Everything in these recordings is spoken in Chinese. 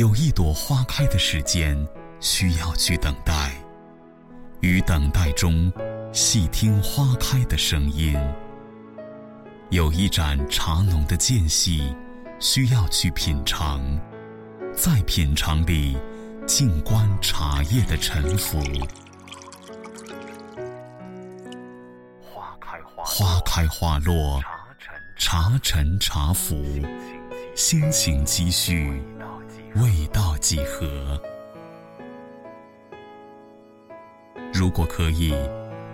有一朵花开的时间需要去等待，于等待中细听花开的声音；有一盏茶浓的间隙需要去品尝，在品尝里静观茶叶的沉浮。花开花落，茶沉茶浮，心情积蓄，味道几何？如果可以，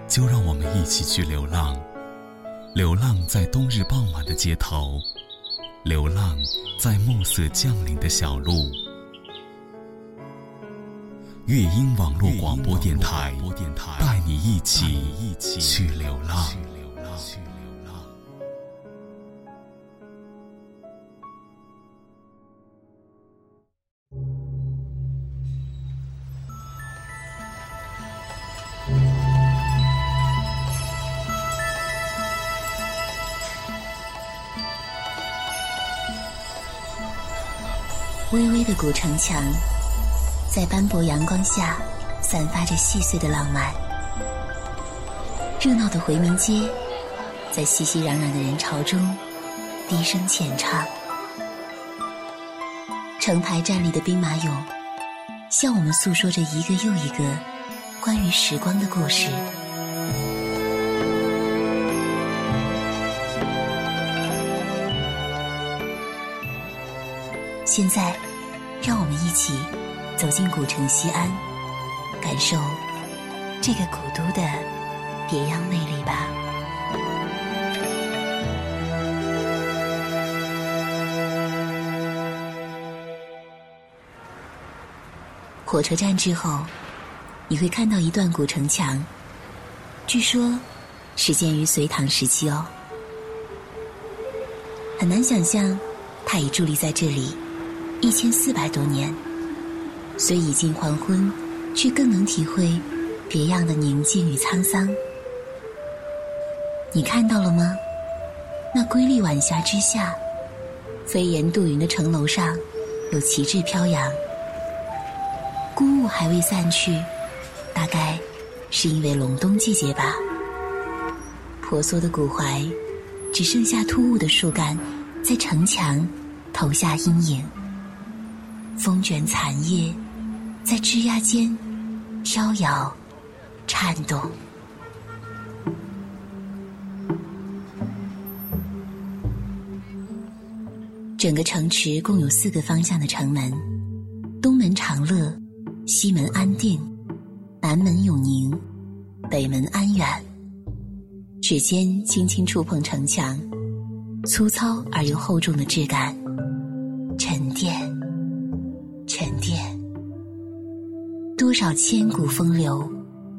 就让我们一起去流浪，流浪在冬日傍晚的街头，流浪在暮色降临的小路。乐音网络广播电台，带你一起去流浪。微微的古城墙，在斑驳阳光下散发着细碎的浪漫。热闹的回民街，在熙熙攘攘的人潮中低声浅唱。城台站立的兵马俑，向我们诉说着一个又一个关于时光的故事。现在，让我们一起走进古城西安，感受这个古都的别样魅力吧。火车站之后，你会看到一段古城墙，据说始建于隋唐时期哦。很难想象，它已伫立在这里。一千四百多年，虽已近黄昏，却更能体会别样的宁静与沧桑。你看到了吗？那瑰丽晚霞之下，飞檐渡云的城楼上，有旗帜飘扬。孤雾还未散去，大概是因为隆冬季节吧。婆娑的古槐，只剩下突兀的树干，在城墙投下阴影。风卷残叶，在枝桠间飘摇、颤动。整个城池共有四个方向的城门：东门长乐，西门安定，南门永宁，北门安远。指尖轻轻触碰城墙，粗糙而又厚重的质感，多少千古风流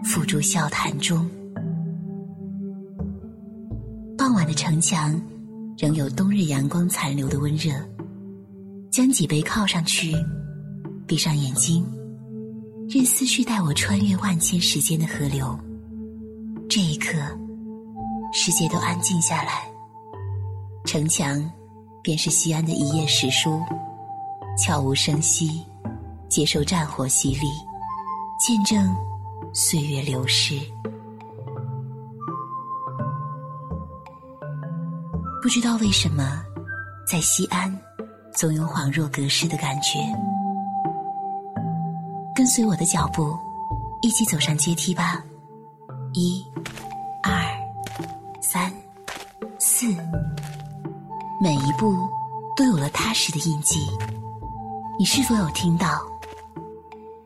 付诸笑谈中。傍晚的城墙，仍有冬日阳光残留的温热。将几杯靠上去，闭上眼睛，任思绪带我穿越万千时间的河流。这一刻，世界都安静下来，城墙便是西安的一页史书。悄无声息，接受战火洗礼，见证岁月流逝。不知道为什么，在西安，总有恍若隔世的感觉。跟随我的脚步，一起走上阶梯吧。一、二、三、四，每一步都有了踏实的印记。你是否有听到？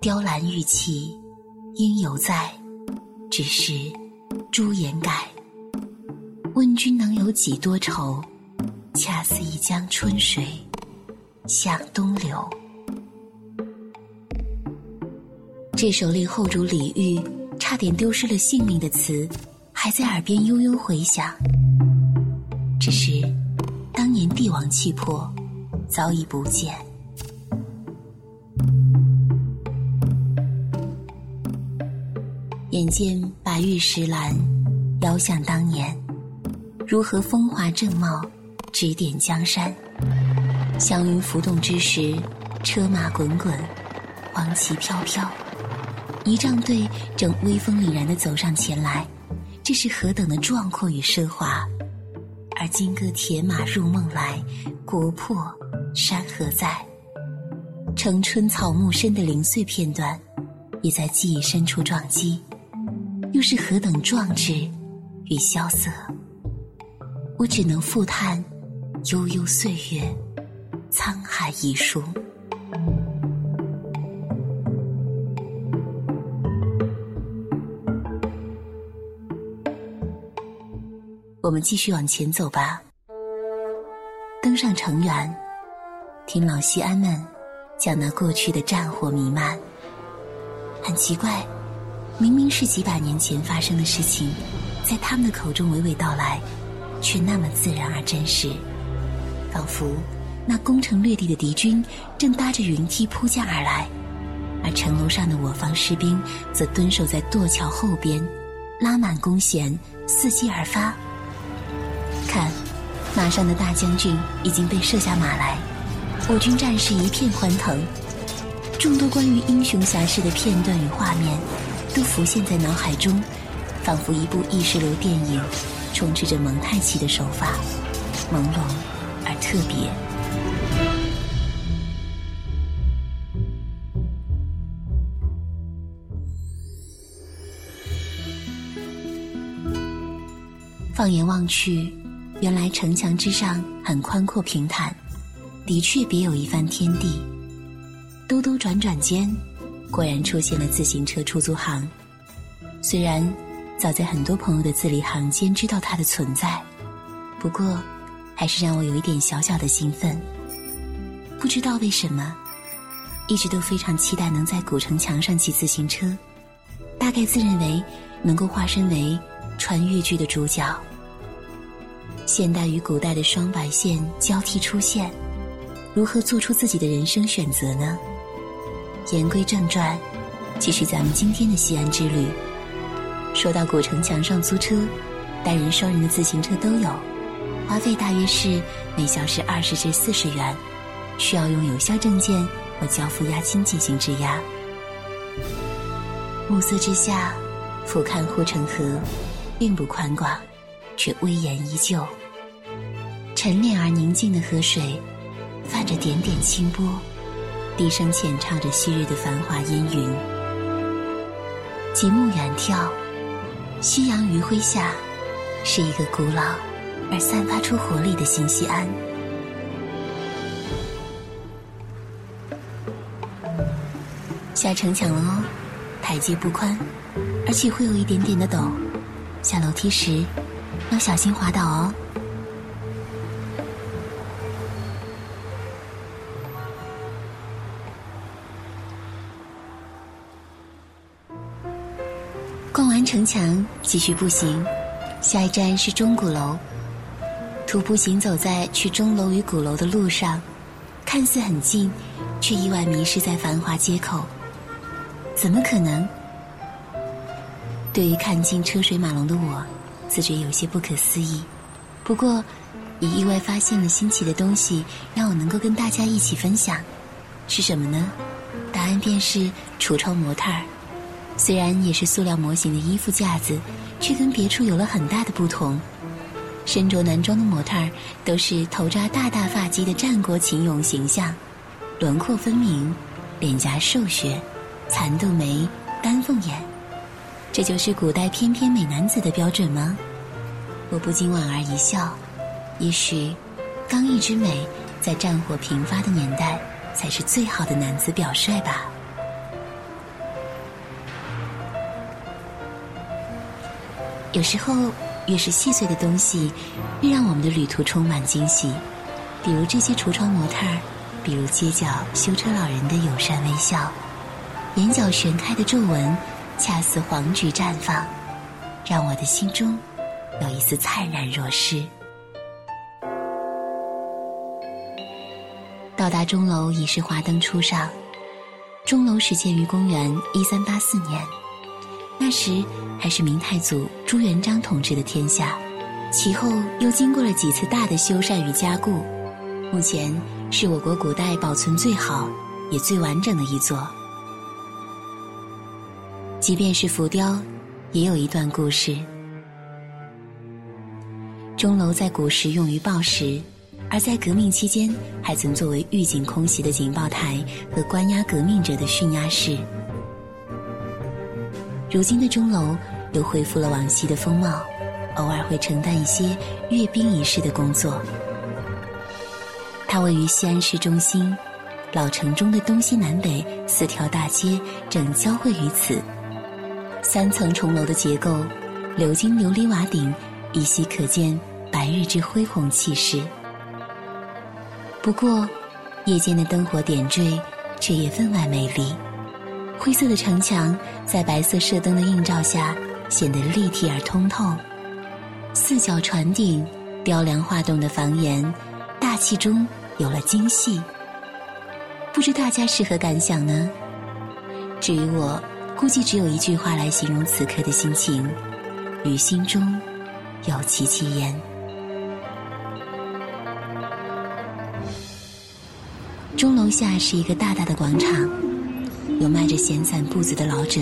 雕栏玉砌应犹在，只是朱颜改。问君能有几多愁？恰似一江春水向东流。这首令后主李煜差点丢失了性命的词，还在耳边悠悠回响。只是当年帝王气魄早已不见。眼见白玉石兰，遥想当年，如何风华正茂，指点江山。祥云浮动之时，车马滚滚，黄旗飘飘，仪仗队正威风凛然地走上前来，这是何等的壮阔与奢华！而金戈铁马入梦来，国破山河在。城春草木深的零碎片段，也在记忆深处撞击，又是何等壮志与萧瑟！我只能复叹悠悠岁月，沧海一粟。我们继续往前走吧，登上城垣，听老西安们讲那过去的战火弥漫。很奇怪，明明是几百年前发生的事情，在他们的口中娓娓道来，却那么自然而真实，仿佛那攻城略地的敌军正搭着云梯扑将而来，而城楼上的我方士兵则蹲守在垛桥后边，拉满弓弦，伺机而发。看，马上的大将军已经被射下马来，我军战士一片欢腾，众多关于英雄侠士的片段与画面都浮现在脑海中，仿佛一部意识流电影，充斥着蒙太奇的手法，朦胧而特别。放眼望去。原来城墙之上很宽阔平坦，的确别有一番天地。兜兜转转间，果然出现了自行车出租行。虽然早在很多朋友的字里行间知道它的存在，不过还是让我有一点小小的兴奋。不知道为什么，一直都非常期待能在古城墙上骑自行车，大概自认为能够化身为穿越剧的主角。现代与古代的双白线交替出现，如何做出自己的人生选择呢？言归正传，继续咱们今天的西安之旅。说到古城墙上租车，单人、双人的自行车都有，花费大约是每小时二十至四十元，需要用有效证件或交付押金进行质押。暮色之下，俯瞰护城河，并不宽广，却威严依旧。沉湎而宁静的河水，泛着点点清波，低声浅唱着昔日的繁华烟云。极目远眺，夕阳余晖下，是一个古老而散发出活力的新西安。下城墙了哦，台阶不宽，而且会有一点点的陡，下楼梯时要小心滑倒哦。城墙，继续步行，下一站是钟鼓楼。徒步行走在去钟楼与鼓楼的路上，看似很近，却意外迷失在繁华街口。怎么可能？对于看尽车水马龙的我，自觉有些不可思议。不过，也意外发现了新奇的东西，让我能够跟大家一起分享。是什么呢？答案便是橱窗模特儿。虽然也是塑料模型的衣服架子，却跟别处有了很大的不同。身着男装的模特儿都是头扎大大发髻的战国秦俑形象，轮廓分明，脸颊瘦削，蚕豆眉，丹凤眼，这就是古代翩翩美男子的标准吗？我不禁莞尔一笑。也许，刚毅之美，在战火频发的年代，才是最好的男子表率吧。有时候，越是细碎的东西，越让我们的旅途充满惊喜。比如这些橱窗模特儿，比如街角修车老人的友善微笑，眼角旋开的皱纹，恰似黄菊绽放，让我的心中有一丝灿然若失。到达钟楼已是华灯初上。钟楼始建于公元一三八四年。那时还是明太祖朱元璋统治的天下，其后又经过了几次大的修缮与加固，目前是我国古代保存最好、也最完整的一座。即便是浮雕，也有一段故事。钟楼在古时用于报时，而在革命期间还曾作为预警空袭的警报台和关押革命者的训压室。如今的钟楼又恢复了往昔的风貌，偶尔会承担一些阅兵仪式的工作。它位于西安市中心，老城中的东西南北四条大街正交汇于此。三层重楼的结构，鎏金琉璃瓦顶，依稀可见白日之恢宏气势。不过，夜间的灯火点缀，却也分外美丽。灰色的城墙在白色射灯的映照下，显得立体而通透。四角船顶，雕梁画栋的房檐，大气中有了精细。不知大家是何感想呢？至于我。估计只有一句话来形容此刻的心情：于心中有戚戚焉。钟楼下是一个大大的广场，有迈着闲散步子的老者，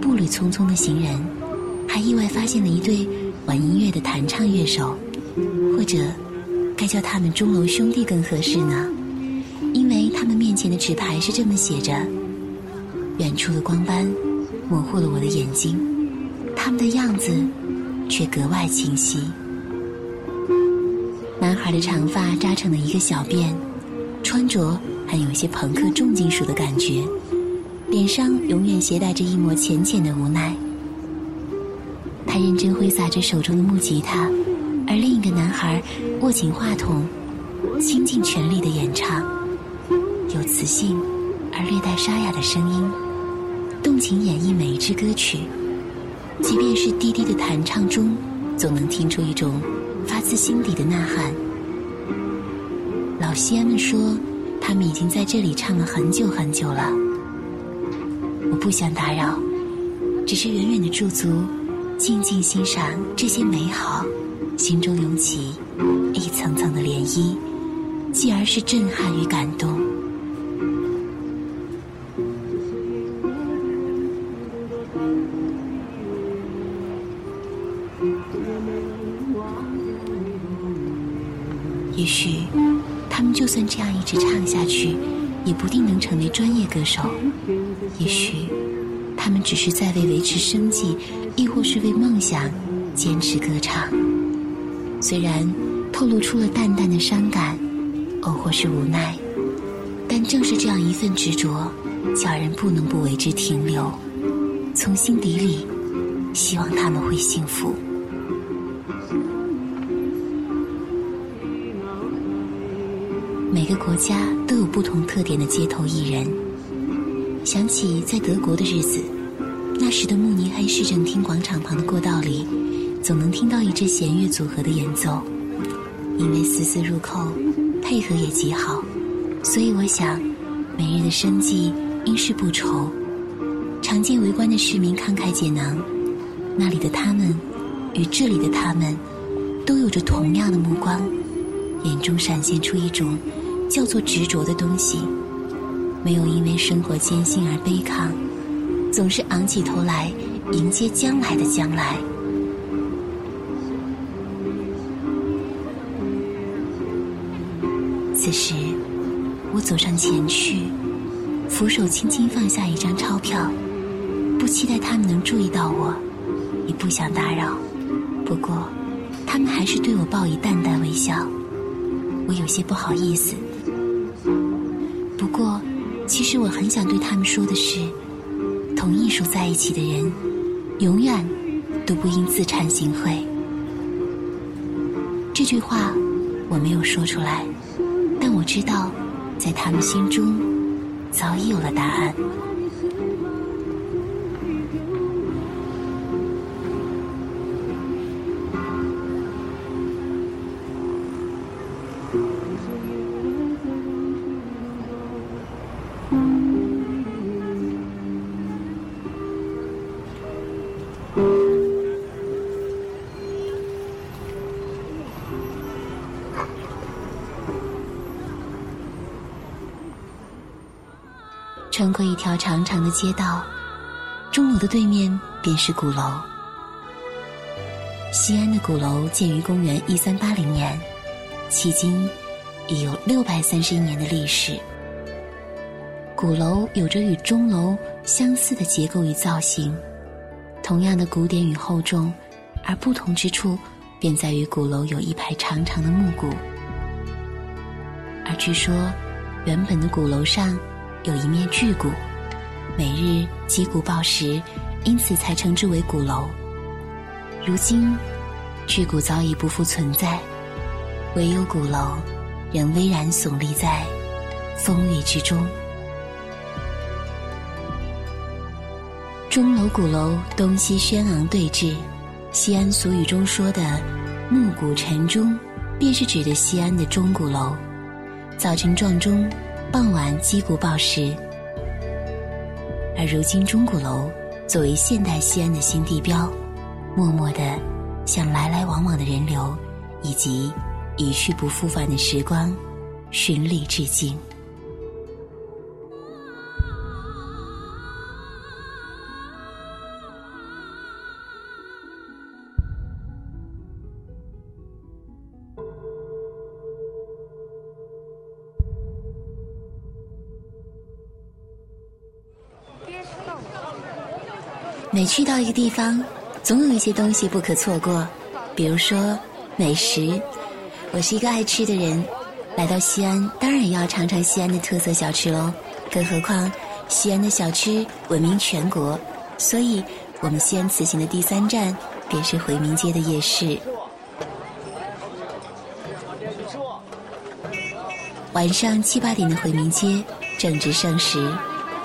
步履匆匆的行人，还意外发现了一对玩音乐的弹唱乐手，或者该叫他们钟楼兄弟更合适呢？因为他们面前的纸牌是这么写着。远处的光斑模糊了我的眼睛，他们的样子却格外清晰。男孩的长发扎成了一个小辫，穿着还有一些朋克重金属的感觉，脸上永远携带着一抹浅浅的无奈。他认真挥洒着手中的木吉他，而另一个男孩握紧话筒，倾尽全力的演唱，有磁性。而略带沙哑的声音，动情演绎每一支歌曲，即便是低低的弹唱中，总能听出一种发自心底的呐喊。老西安们说，他们已经在这里唱了很久很久了。我不想打扰，只是远远的驻足，静静欣赏这些美好，心中涌起一层层的涟漪，继而是震撼与感动。也许，他们就算这样一直唱，也不定能成为专业歌手。也许，他们只是在为维持生计，亦或是为梦想坚持歌唱。虽然透露出了淡淡的伤感，偶或是无奈，但正是这样一份执着，叫人不能不为之停留。从心底里，希望他们会幸福。每个国家都有不同特点的街头艺人。想起在德国的日子，那时的慕尼黑市政厅广场旁的过道里，总能听到一支弦乐组合的演奏。因为丝丝入扣，配合也极好，所以我想，每日的生计应是不愁。常见围观的市民慷慨解囊，那里的他们与这里的他们，都有着同样的目光，眼中闪现出一种。叫做执着的东西，没有因为生活艰辛而悲抗，总是昂起头来迎接将来的将来。此时，我走上前去，扶手轻轻放下一张钞票，不期待他们能注意到我，也不想打扰。不过，他们还是对我报以淡淡微笑，我有些不好意思。不过，其实我很想对他们说的是：同艺术在一起的人，永远都不应自惭形秽。这句话我没有说出来，但我知道，在他们心中早已有了答案。穿过一条长长的街道，钟楼的对面便是鼓楼。西安的鼓楼建于公元一三八零年，迄今已有六百三十一年的历史。鼓楼有着与钟楼相似的结构与造型，同样的古典与厚重，而不同之处便在于鼓楼有一排长长的木鼓。而据说，原本的鼓楼上有一面巨鼓，每日击鼓报时，因此才称之为鼓楼。如今，巨鼓早已不复存在，唯有鼓楼仍巍然耸立在风雨之中。钟楼、鼓楼东西轩昂对峙，西安俗语中说的“暮鼓晨钟”，便是指的西安的钟鼓楼。早晨撞钟，傍晚击鼓报时。而如今，钟鼓楼作为现代西安的新地标，默默的向来来往往的人流以及一去不复返的时光循礼致敬。每去到一个地方，总有一些东西不可错过，比如说美食。我是一个爱吃的人，来到西安当然要尝尝西安的特色小吃喽。更何况西安的小吃闻名全国，所以我们西安此行的第三站便是回民街的夜市。晚上七八点的回民街正值盛时。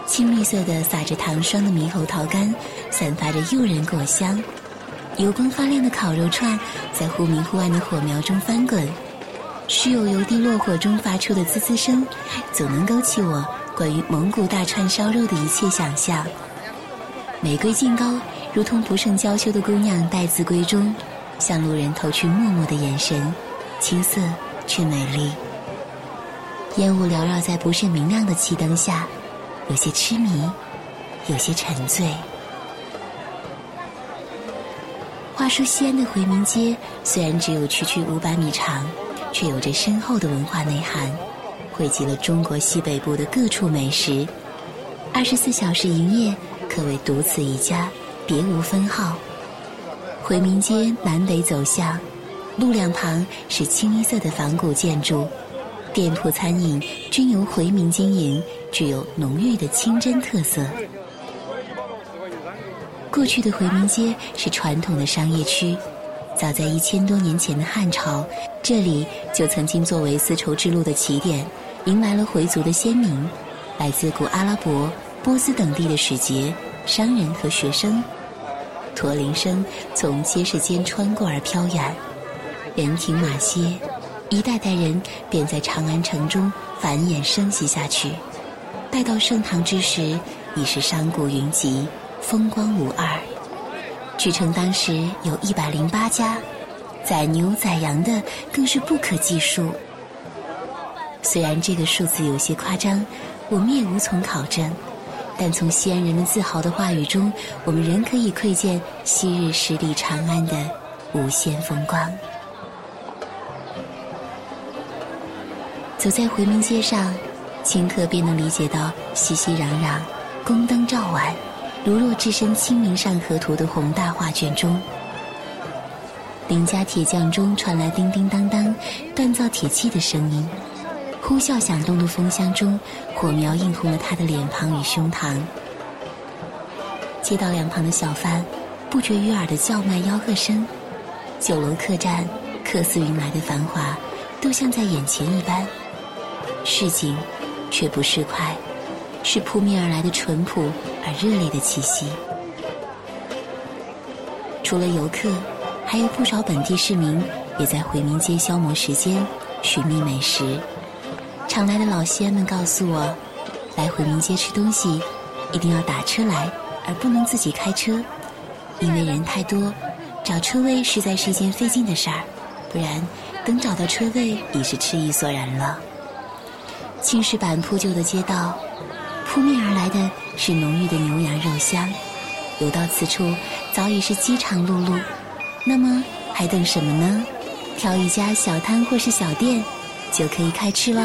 青绿色的撒着糖霜的猕猴桃干，散发着诱人果香；油光发亮的烤肉串，在忽明忽暗的火苗中翻滚；时有油滴落火中发出的滋滋声，总能勾起我关于蒙古大串烧肉的一切想象。玫瑰劲高，如同不胜娇羞的姑娘待字闺中，向路人投去默默的眼神，青涩却美丽。烟雾缭绕在不甚明亮的汽灯下。有些痴迷，有些沉醉。话说，西安的回民街虽然只有区区五百米长，却有着深厚的文化内涵，汇集了中国西北部的各处美食。二十四小时营业，可谓独此一家，别无分号。回民街南北走向，路两旁是清一色的仿古建筑，店铺餐饮均由回民经营。具有浓郁的清真特色。过去的回民街是传统的商业区，早在一千多年前的汉朝，这里就曾经作为丝绸之路的起点，迎来了回族的先民，来自古阿拉伯、波斯等地的使节、商人和学生。驼铃声从街市间穿过而飘远，人停马歇，一代代人便在长安城中繁衍生息下去。待到盛唐之时，已是商贾云集，风光无二。据称当时有一百零八家，宰牛宰羊的更是不可计数。虽然这个数字有些夸张，我们也无从考证，但从西安人们自豪的话语中，我们仍可以窥见昔日十里长安的无限风光。走在回民街上。顷刻便能理解到熙熙攘攘、宫灯照晚，如若置身《清明上河图》的宏大画卷中。邻家铁匠中传来叮叮当当锻造铁器的声音，呼啸响动的风箱中，火苗映红了他的脸庞与胸膛。街道两旁的小贩，不绝于耳的叫卖吆喝声，酒楼客栈客似云来的繁华，都像在眼前一般。市井。却不是快，是扑面而来的淳朴而热烈的气息。除了游客，还有不少本地市民也在回民街消磨时间，寻觅美食。常来的老西安们告诉我，来回民街吃东西，一定要打车来，而不能自己开车，因为人太多，找车位实在是一件费劲的事儿。不然，等找到车位，已是吃意索然了。青石板铺就的街道，扑面而来的是浓郁的牛羊肉香。游到此处，早已是饥肠辘辘。那么还等什么呢？挑一家小摊或是小店，就可以开吃喽。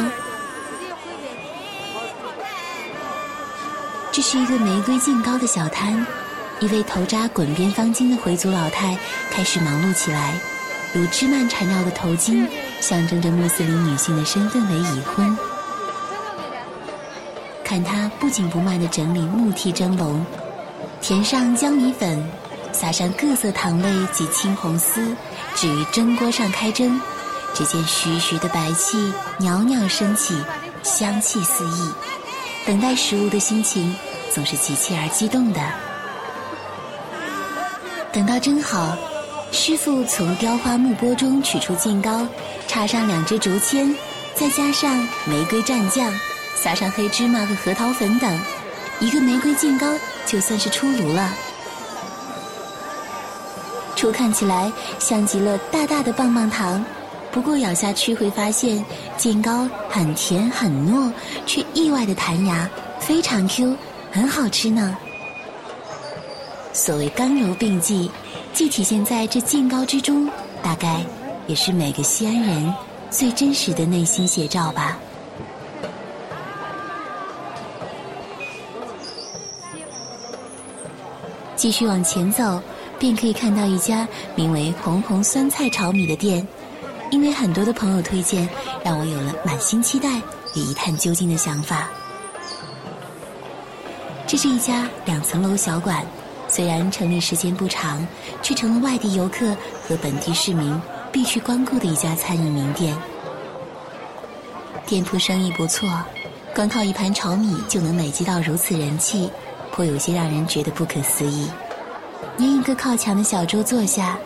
这是一个玫瑰净糕的小摊，一位头扎滚边方巾的回族老太开始忙碌起来。如枝蔓缠绕的头巾，象征着穆斯林女性的身份为已婚。看他不紧不慢地整理木屉蒸笼，填上江米粉，撒上各色糖类及青红丝，置于蒸锅上开蒸。只见徐徐的白气袅袅升起，香气四溢。等待食物的心情总是急切而激动的。等到蒸好。师傅从雕花木钵中取出净糕，插上两支竹签，再加上玫瑰蘸酱，撒上黑芝麻和核桃粉等，一个玫瑰净糕就算是出炉了。初看起来像极了大大的棒棒糖，不过咬下去会发现净糕很甜很糯，却意外的弹牙，非常 Q，很好吃呢。所谓刚柔并济。既体现在这净糕之中，大概也是每个西安人最真实的内心写照吧。继续往前走，便可以看到一家名为“红红酸菜炒米”的店。因为很多的朋友推荐，让我有了满心期待与一探究竟的想法。这是一家两层楼小馆。虽然成立时间不长，却成了外地游客和本地市民必去光顾的一家餐饮名店。店铺生意不错，光靠一盘炒米就能累积到如此人气，颇有些让人觉得不可思议。沿一个靠墙的小桌坐下，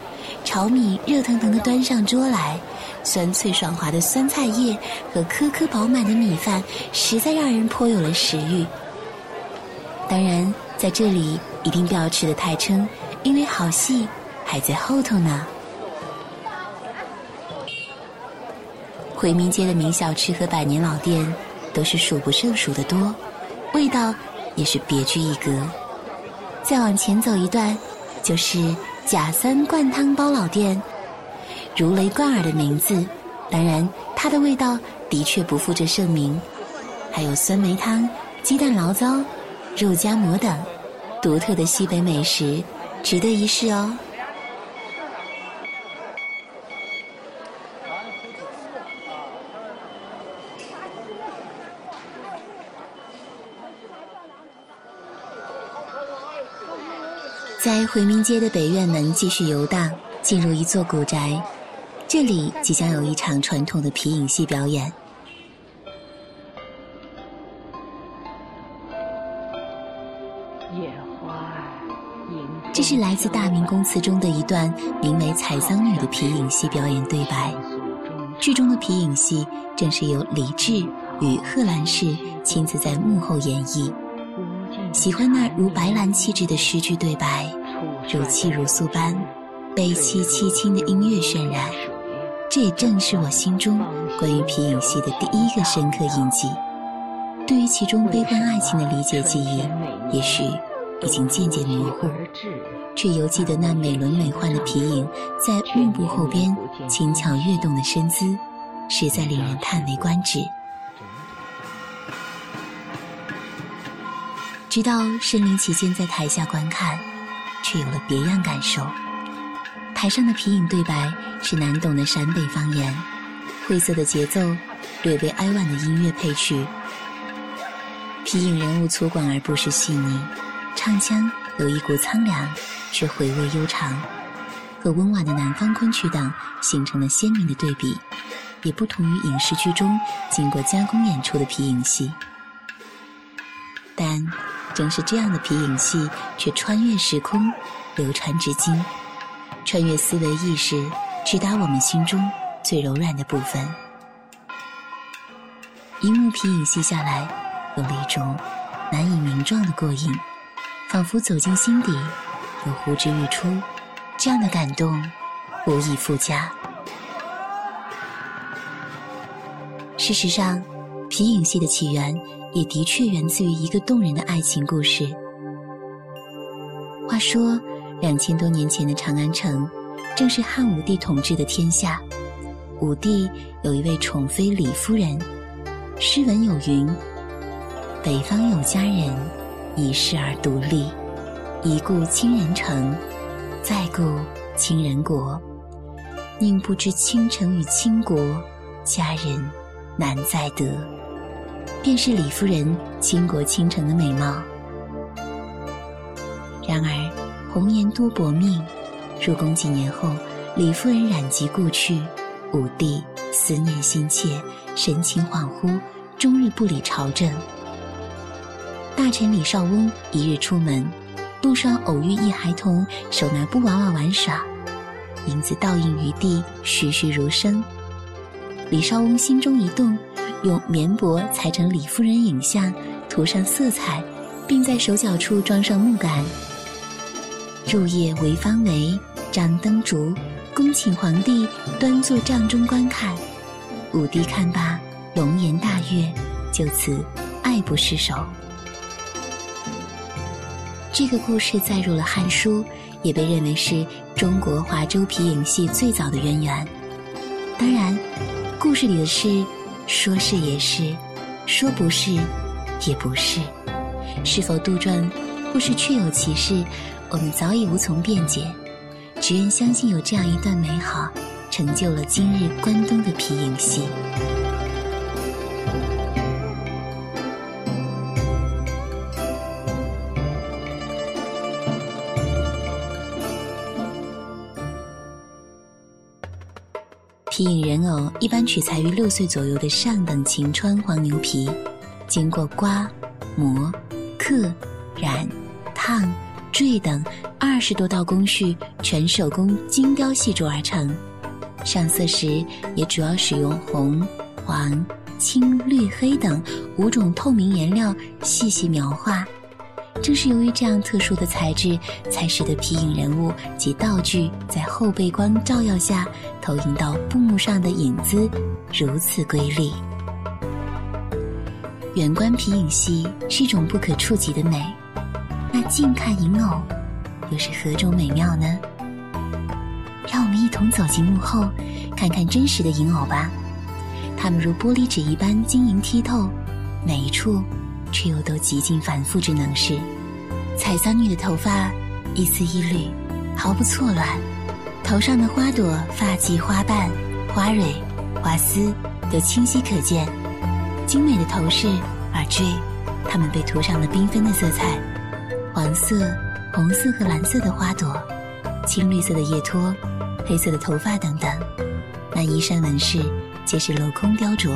炒米热腾腾的端上桌来，酸脆爽滑的酸菜叶和颗颗饱满的米饭，实在让人颇有了食欲。当然，在这里。一定不要吃得太撑，因为好戏还在后头呢。回民街的名小吃和百年老店都是数不胜数的多，味道也是别具一格。再往前走一段，就是贾三灌汤包老店，如雷贯耳的名字，当然它的味道的确不负这盛名。还有酸梅汤、鸡蛋醪糟、肉夹馍等。独特的西北美食，值得一试哦。在回民街的北院门继续游荡，进入一座古宅，这里即将有一场传统的皮影戏表演。这是来自《大明宫词》中的一段名为《采桑女》的皮影戏表演对白。剧中的皮影戏正是由李治与贺兰氏亲自在幕后演绎。喜欢那如白兰气质的诗句对白，如泣如诉般悲凄凄清的音乐渲染。这也正是我心中关于皮影戏的第一个深刻印记。对于其中悲观爱情的理解记忆，也许。已经渐渐模糊，却犹记得那美轮美奂的皮影在幕布后边轻巧跃动的身姿，实在令人叹为观止。直到身临其境在台下观看，却有了别样感受。台上的皮影对白是难懂的陕北方言，晦涩的节奏，略微哀婉的音乐配曲。皮影人物粗犷而不失细腻。唱腔有一股苍凉，却回味悠长，和温婉的南方昆曲等形成了鲜明的对比，也不同于影视剧中经过加工演出的皮影戏。但正是这样的皮影戏，却穿越时空，流传至今，穿越思维意识，直达我们心中最柔软的部分。一幕皮影戏下来，有了一种难以名状的过瘾。仿佛走进心底，又呼之欲出，这样的感动无以复加。事实上，皮影戏的起源也的确源自于一个动人的爱情故事。话说，两千多年前的长安城，正是汉武帝统治的天下。武帝有一位宠妃李夫人，诗文有云：“北方有佳人，一世而独立。一顾倾人城，再顾倾人国。宁不知倾城与倾国，佳人难再得。”便是李夫人倾国倾城的美貌。然而，红颜多薄命，入宫几年后，李夫人染疾故去。武帝思念心切，神情恍惚，终日不理朝政。大臣李少翁一日出门，路上偶遇一孩童手拿布娃娃玩耍，影子倒映于地，栩栩如生。李少翁心中一动，用棉帛裁成李夫人影像，涂上色彩，并在手脚处装上木杆。入夜围方围，张灯烛。恭请皇帝端坐帐中观看，武帝看罢，龙颜大悦，就此爱不释手。这个故事载入了《汉书》，也被认为是中国华州皮影戏最早的渊源。当然，故事里的事，说是也是，说不是也不是，是否杜撰，或是确有其事，我们早已无从辩解。只愿相信有这样一段美好，成就了今日关东的皮影戏。皮影人偶一般取材于六岁左右的上等秦川黄牛皮，经过刮、磨、刻、染、烫。坠等二十多道工序，全手工精雕细琢而成。上色时也主要使用红、黄、青、绿、黑等五种透明颜料细细描画。正是由于这样特殊的材质，才使得皮影人物及道具在后背光照耀下投影到布幕上的影子如此瑰丽。远观皮影戏是一种不可触及的美。那近看银偶，又是何种美妙呢？让我们一同走进幕后，看看真实的银偶吧。它们如玻璃纸一般晶莹剔透，每一处却又都极尽繁复之能事。采桑女的头发一丝一缕，毫不错乱；头上的花朵、发髻、花瓣、花蕊、花丝都清晰可见。精美的头饰、耳坠，它们被涂上了缤纷的色彩。黄色、红色和蓝色的花朵，青绿色的叶托，黑色的头发等等，那衣衫纹饰皆是镂空雕琢，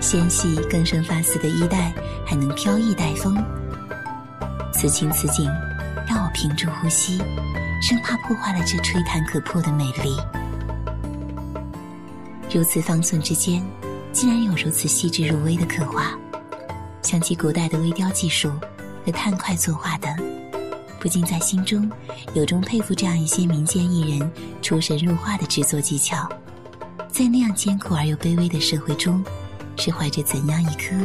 纤细更生发丝的衣带还能飘逸带风。此情此景，让我屏住呼吸，生怕破坏了这吹弹可破的美丽。如此方寸之间，竟然有如此细致入微的刻画，想起古代的微雕技术。和炭块作画等，不禁在心中由衷佩服这样一些民间艺人出神入化的制作技巧。在那样艰苦而又卑微的社会中，是怀着怎样一颗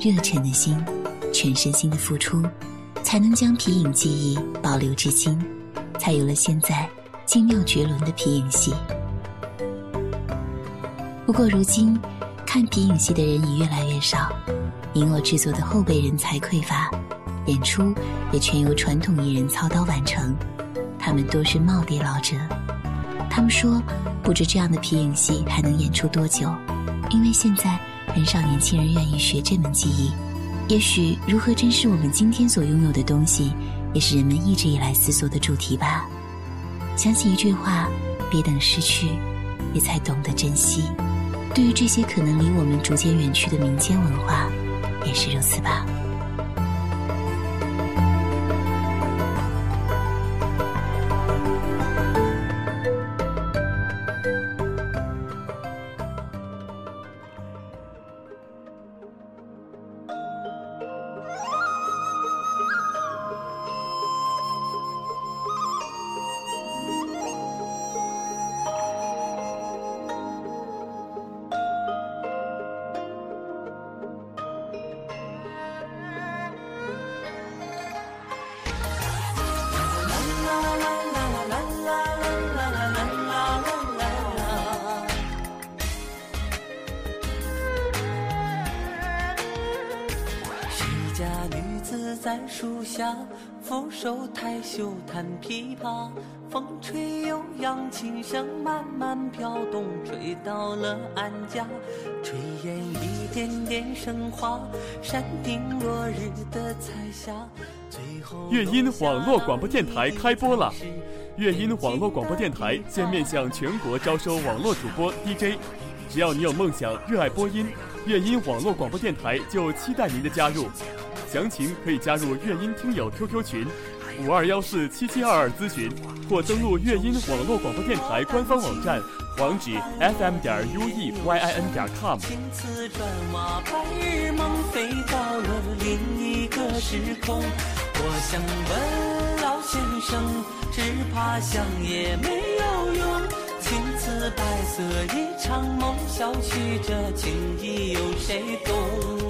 热忱的心，全身心的付出，才能将皮影技艺保留至今，才有了现在精妙绝伦的皮影戏。不过如今，看皮影戏的人已越来越少，银偶制作的后备人才匮乏。演出也全由传统艺人操刀完成，他们多是耄耋老者。他们说，不知这样的皮影戏还能演出多久，因为现在很少年轻人愿意学这门技艺。也许，如何珍视我们今天所拥有的东西，也是人们一直以来思索的主题吧。想起一句话：别等失去，也才懂得珍惜。对于这些可能离我们逐渐远去的民间文化，也是如此吧。袖弹琵琶。风吹悠扬，琴声慢慢飘动，吹到了俺家。炊烟一点点升华，山顶落日的彩霞。最后，乐音网络广播电台开播了。乐音网络广播电台现面向全国招收网络主播 DJ，只要你有梦想，热爱播音。乐音网络广播电台就期待您的加入，详情可以加入乐音听友 QQ 群五二幺四七七二二咨询，或登录乐音网络广播电台官方网站，网址 fm 点 ueyin 点 com。青瓷砖瓦，白日梦飞到了另一个时空。我想问老先生，只怕想也没有用。青瓷白色一场梦，小曲这情意有谁懂？